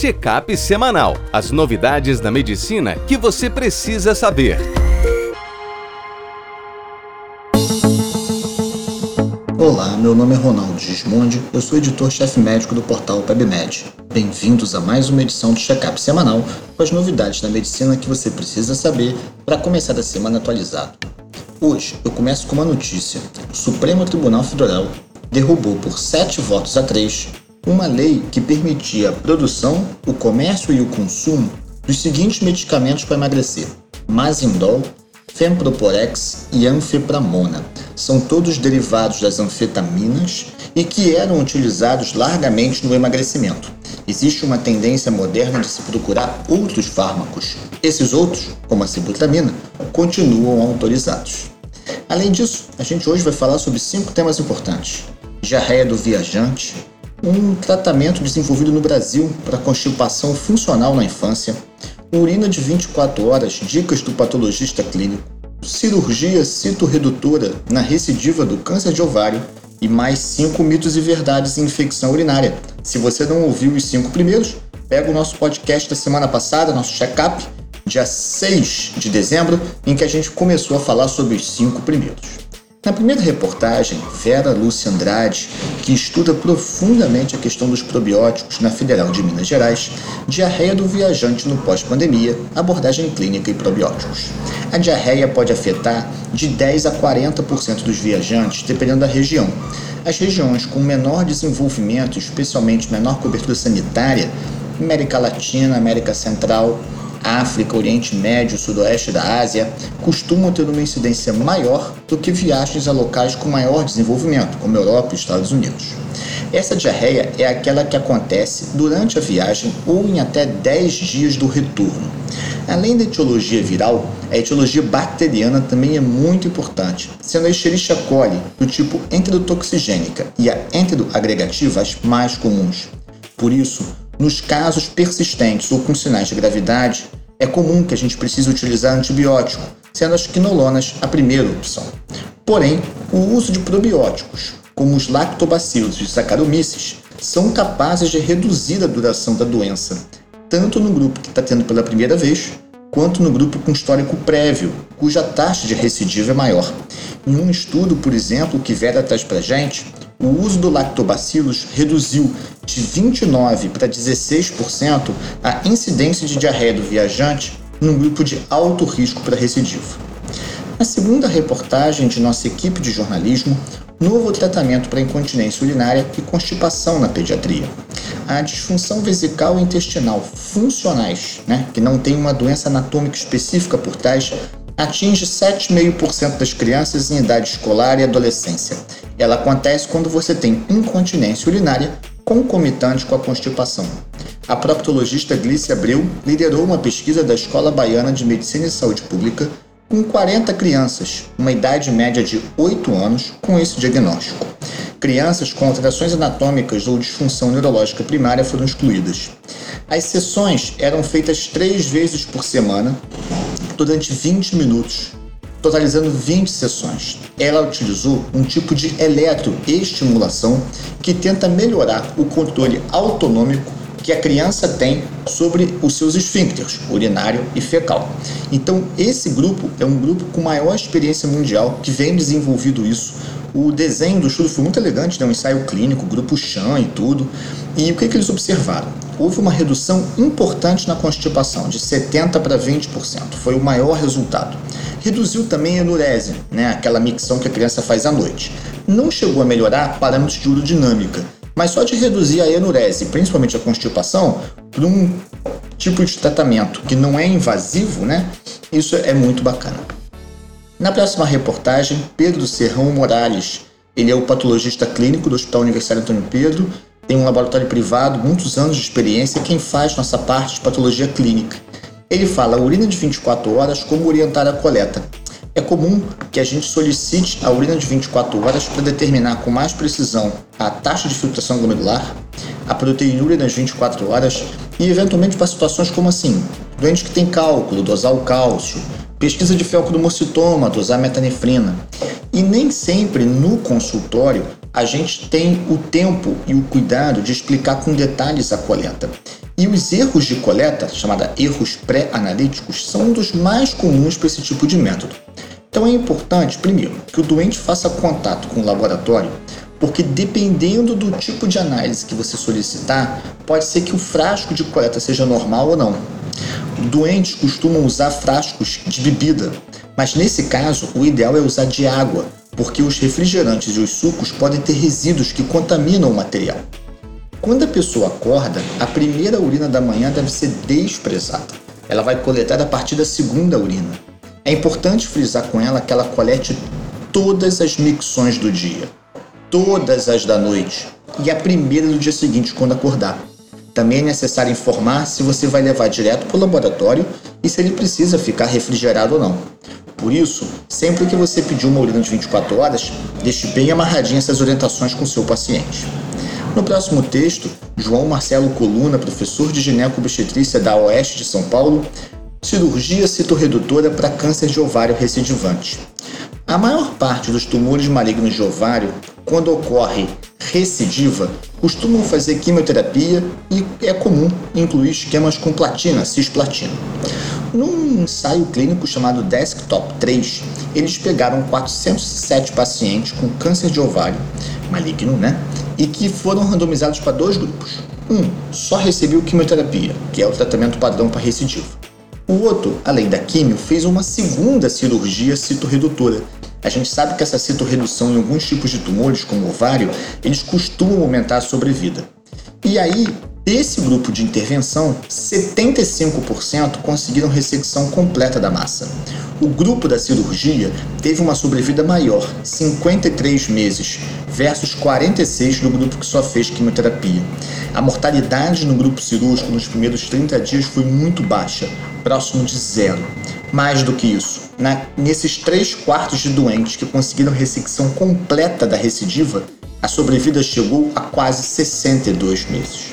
Check-up semanal. As novidades da medicina que você precisa saber. Olá, meu nome é Ronaldo Gismondi, eu sou editor-chefe médico do portal PebMed. Bem-vindos a mais uma edição do Check-up semanal com as novidades da medicina que você precisa saber para começar a semana atualizado. Hoje eu começo com uma notícia: o Supremo Tribunal Federal derrubou por 7 votos a 3 uma lei que permitia a produção, o comércio e o consumo dos seguintes medicamentos para emagrecer: Mazindol, Femproporex e Anfepramona. São todos derivados das anfetaminas e que eram utilizados largamente no emagrecimento. Existe uma tendência moderna de se procurar outros fármacos. Esses outros, como a sibutramina, continuam autorizados. Além disso, a gente hoje vai falar sobre cinco temas importantes: diarreia do viajante, um tratamento desenvolvido no Brasil para constipação funcional na infância, urina de 24 horas, dicas do patologista clínico, cirurgia citorredutora na recidiva do câncer de ovário e mais cinco mitos e verdades em infecção urinária. Se você não ouviu os cinco primeiros, pega o nosso podcast da semana passada, nosso check-up, dia 6 de dezembro, em que a gente começou a falar sobre os cinco primeiros. Na primeira reportagem, Vera Lúcia Andrade, que estuda profundamente a questão dos probióticos na Federal de Minas Gerais, diarreia do viajante no pós-pandemia, abordagem clínica e probióticos. A diarreia pode afetar de 10 a 40% dos viajantes, dependendo da região. As regiões com menor desenvolvimento, especialmente menor cobertura sanitária, América Latina, América Central, África, Oriente Médio, Sudoeste da Ásia, costumam ter uma incidência maior do que viagens a locais com maior desenvolvimento, como Europa e Estados Unidos. Essa diarreia é aquela que acontece durante a viagem ou em até 10 dias do retorno. Além da etiologia viral, a etiologia bacteriana também é muito importante, sendo a Escherichia coli do tipo enterotoxigênica e a enteroagregativa as mais comuns. Por isso, nos casos persistentes ou com sinais de gravidade, é comum que a gente precise utilizar antibiótico, sendo as quinolonas a primeira opção. Porém, o uso de probióticos, como os lactobacilos e saccharomyces, são capazes de reduzir a duração da doença, tanto no grupo que está tendo pela primeira vez, quanto no grupo com histórico prévio, cuja taxa de recidiva é maior. Em um estudo, por exemplo, que Vera traz para gente, o uso do lactobacillus reduziu de 29% para 16% a incidência de diarreia do viajante num grupo de alto risco para recidiva. Na segunda reportagem de nossa equipe de jornalismo, novo tratamento para incontinência urinária e constipação na pediatria. A disfunção vesical e intestinal funcionais, né, que não tem uma doença anatômica específica por trás, atinge 7,5% das crianças em idade escolar e adolescência. Ela acontece quando você tem incontinência urinária concomitante com a constipação. A proctologista Glícia Abreu liderou uma pesquisa da Escola Baiana de Medicina e Saúde Pública com 40 crianças, uma idade média de 8 anos, com esse diagnóstico. Crianças com alterações anatômicas ou disfunção neurológica primária foram excluídas. As sessões eram feitas três vezes por semana, durante 20 minutos, totalizando 20 sessões. Ela utilizou um tipo de eletroestimulação que tenta melhorar o controle autonômico que a criança tem sobre os seus esfíncteres, urinário e fecal. Então, esse grupo é um grupo com maior experiência mundial que vem desenvolvido isso. O desenho do estudo foi muito elegante, né? um ensaio clínico, grupo Chan e tudo. E o que, que eles observaram? Houve uma redução importante na constipação, de 70% para 20%. Foi o maior resultado. Reduziu também a enurese, né? aquela micção que a criança faz à noite. Não chegou a melhorar parâmetros de urodinâmica, mas só de reduzir a enurese, principalmente a constipação, por um tipo de tratamento que não é invasivo, né? Isso é muito bacana. Na próxima reportagem, Pedro Serrão Morales, ele é o patologista clínico do Hospital Universitário Antônio Pedro, tem um laboratório privado, muitos anos de experiência, quem faz nossa parte de patologia clínica. Ele fala urina de 24 horas, como orientar a coleta. É comum que a gente solicite a urina de 24 horas para determinar com mais precisão a taxa de filtração glomerular, a proteinúria nas 24 horas e, eventualmente, para situações como assim: doente que tem cálculo, dosar o cálcio, pesquisa de felcromocitoma, dosar metanefrina. E nem sempre no consultório a gente tem o tempo e o cuidado de explicar com detalhes a coleta. E os erros de coleta, chamada erros pré-analíticos, são um dos mais comuns para esse tipo de método. Então é importante, primeiro, que o doente faça contato com o laboratório, porque dependendo do tipo de análise que você solicitar, pode ser que o frasco de coleta seja normal ou não. Doentes costumam usar frascos de bebida, mas nesse caso o ideal é usar de água, porque os refrigerantes e os sucos podem ter resíduos que contaminam o material. Quando a pessoa acorda, a primeira urina da manhã deve ser desprezada. Ela vai coletar a partir da segunda urina. É importante frisar com ela que ela colete todas as micções do dia, todas as da noite e a primeira do dia seguinte quando acordar. Também é necessário informar se você vai levar direto para o laboratório e se ele precisa ficar refrigerado ou não. Por isso, sempre que você pedir uma urina de 24 horas, deixe bem amarradinha essas orientações com seu paciente. No próximo texto, João Marcelo Coluna, professor de gineco-obstetrícia da Oeste de São Paulo, cirurgia citorredutora para câncer de ovário recidivante. A maior parte dos tumores malignos de ovário, quando ocorre recidiva, costumam fazer quimioterapia e é comum incluir esquemas com platina, cisplatina. Num ensaio clínico chamado Desktop 3, eles pegaram 407 pacientes com câncer de ovário maligno, né? E que foram randomizados para dois grupos. Um só recebeu quimioterapia, que é o tratamento padrão para recidiva. O outro, além da quimio, fez uma segunda cirurgia citorredutora. A gente sabe que essa citorredução em alguns tipos de tumores, como o ovário, eles costumam aumentar a sobrevida. E aí, Desse grupo de intervenção, 75% conseguiram ressecção completa da massa. O grupo da cirurgia teve uma sobrevida maior, 53 meses, versus 46 do grupo que só fez quimioterapia. A mortalidade no grupo cirúrgico nos primeiros 30 dias foi muito baixa, próximo de zero. Mais do que isso, na, nesses 3 quartos de doentes que conseguiram ressecção completa da recidiva, a sobrevida chegou a quase 62 meses.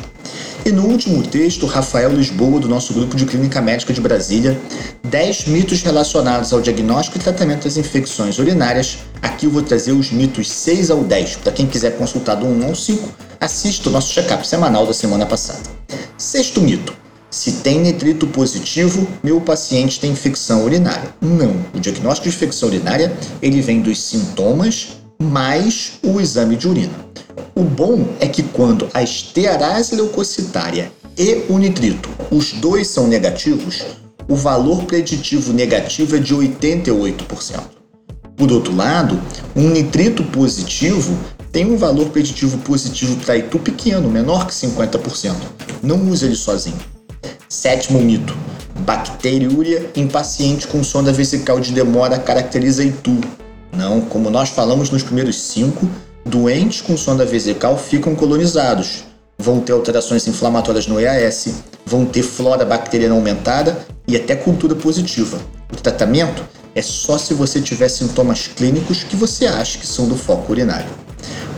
E no último texto, Rafael Lisboa, do nosso grupo de Clínica Médica de Brasília, 10 mitos relacionados ao diagnóstico e tratamento das infecções urinárias. Aqui eu vou trazer os mitos 6 ao 10. Para quem quiser consultar do 1 ao 5, assista o nosso check-up semanal da semana passada. Sexto mito. Se tem nitrito positivo, meu paciente tem infecção urinária. Não. O diagnóstico de infecção urinária ele vem dos sintomas mais o exame de urina. O bom é que quando a estearase leucocitária e o nitrito, os dois são negativos, o valor preditivo negativo é de 88%. Por outro lado, um nitrito positivo tem um valor preditivo positivo para Itu pequeno, menor que 50%. Não use ele sozinho. Sétimo mito. Bacteriúria em paciente com sonda vesical de demora caracteriza Itu. Não, como nós falamos nos primeiros cinco, Doentes com sonda vesical ficam colonizados, vão ter alterações inflamatórias no EAS, vão ter flora bacteriana aumentada e até cultura positiva. O tratamento é só se você tiver sintomas clínicos que você acha que são do foco urinário.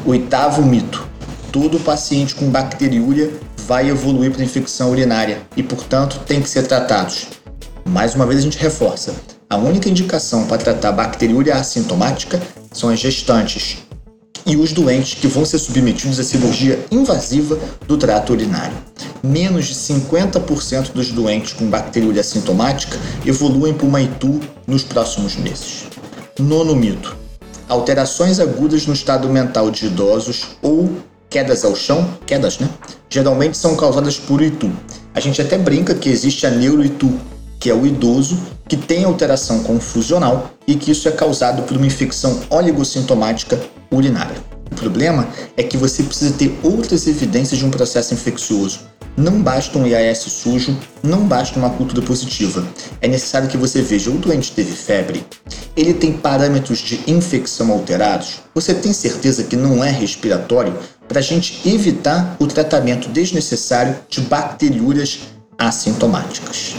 Oitavo mito: todo paciente com bacteriúria vai evoluir para infecção urinária e, portanto, tem que ser tratados. Mais uma vez a gente reforça: a única indicação para tratar bacteriúria assintomática são as gestantes, e os doentes que vão ser submetidos à cirurgia invasiva do trato urinário. Menos de 50% dos doentes com bacteriúria assintomática evoluem para uma ITU nos próximos meses. Nono mito: alterações agudas no estado mental de idosos ou quedas ao chão, quedas, né? Geralmente são causadas por ITU. A gente até brinca que existe a neuroitu, que é o idoso que tem alteração confusional e que isso é causado por uma infecção oligossintomática urinária. O problema é que você precisa ter outras evidências de um processo infeccioso. Não basta um IAS sujo, não basta uma cultura positiva. É necessário que você veja o doente teve febre, ele tem parâmetros de infecção alterados, você tem certeza que não é respiratório para a gente evitar o tratamento desnecessário de bacteriúrias assintomáticas.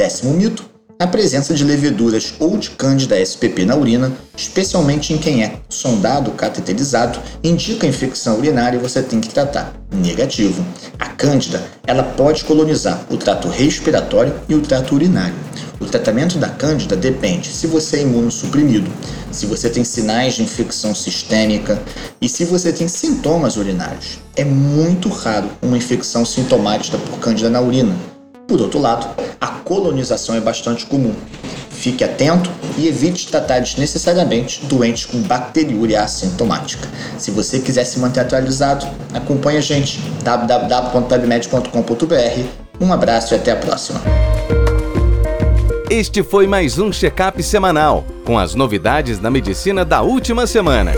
Décimo mito: a presença de leveduras ou de cândida SPP na urina, especialmente em quem é sondado cateterizado, indica infecção urinária e você tem que tratar. Negativo. A cândida, ela pode colonizar o trato respiratório e o trato urinário. O tratamento da cândida depende se você é imunossuprimido, se você tem sinais de infecção sistêmica e se você tem sintomas urinários. É muito raro uma infecção sintomática por cândida na urina. Por outro lado, a colonização é bastante comum. Fique atento e evite tratar desnecessariamente doentes com bacteriúria assintomática. Se você quiser se manter atualizado, acompanhe a gente www.pebmed.com.br. Um abraço e até a próxima. Este foi mais um check-up semanal com as novidades da medicina da última semana.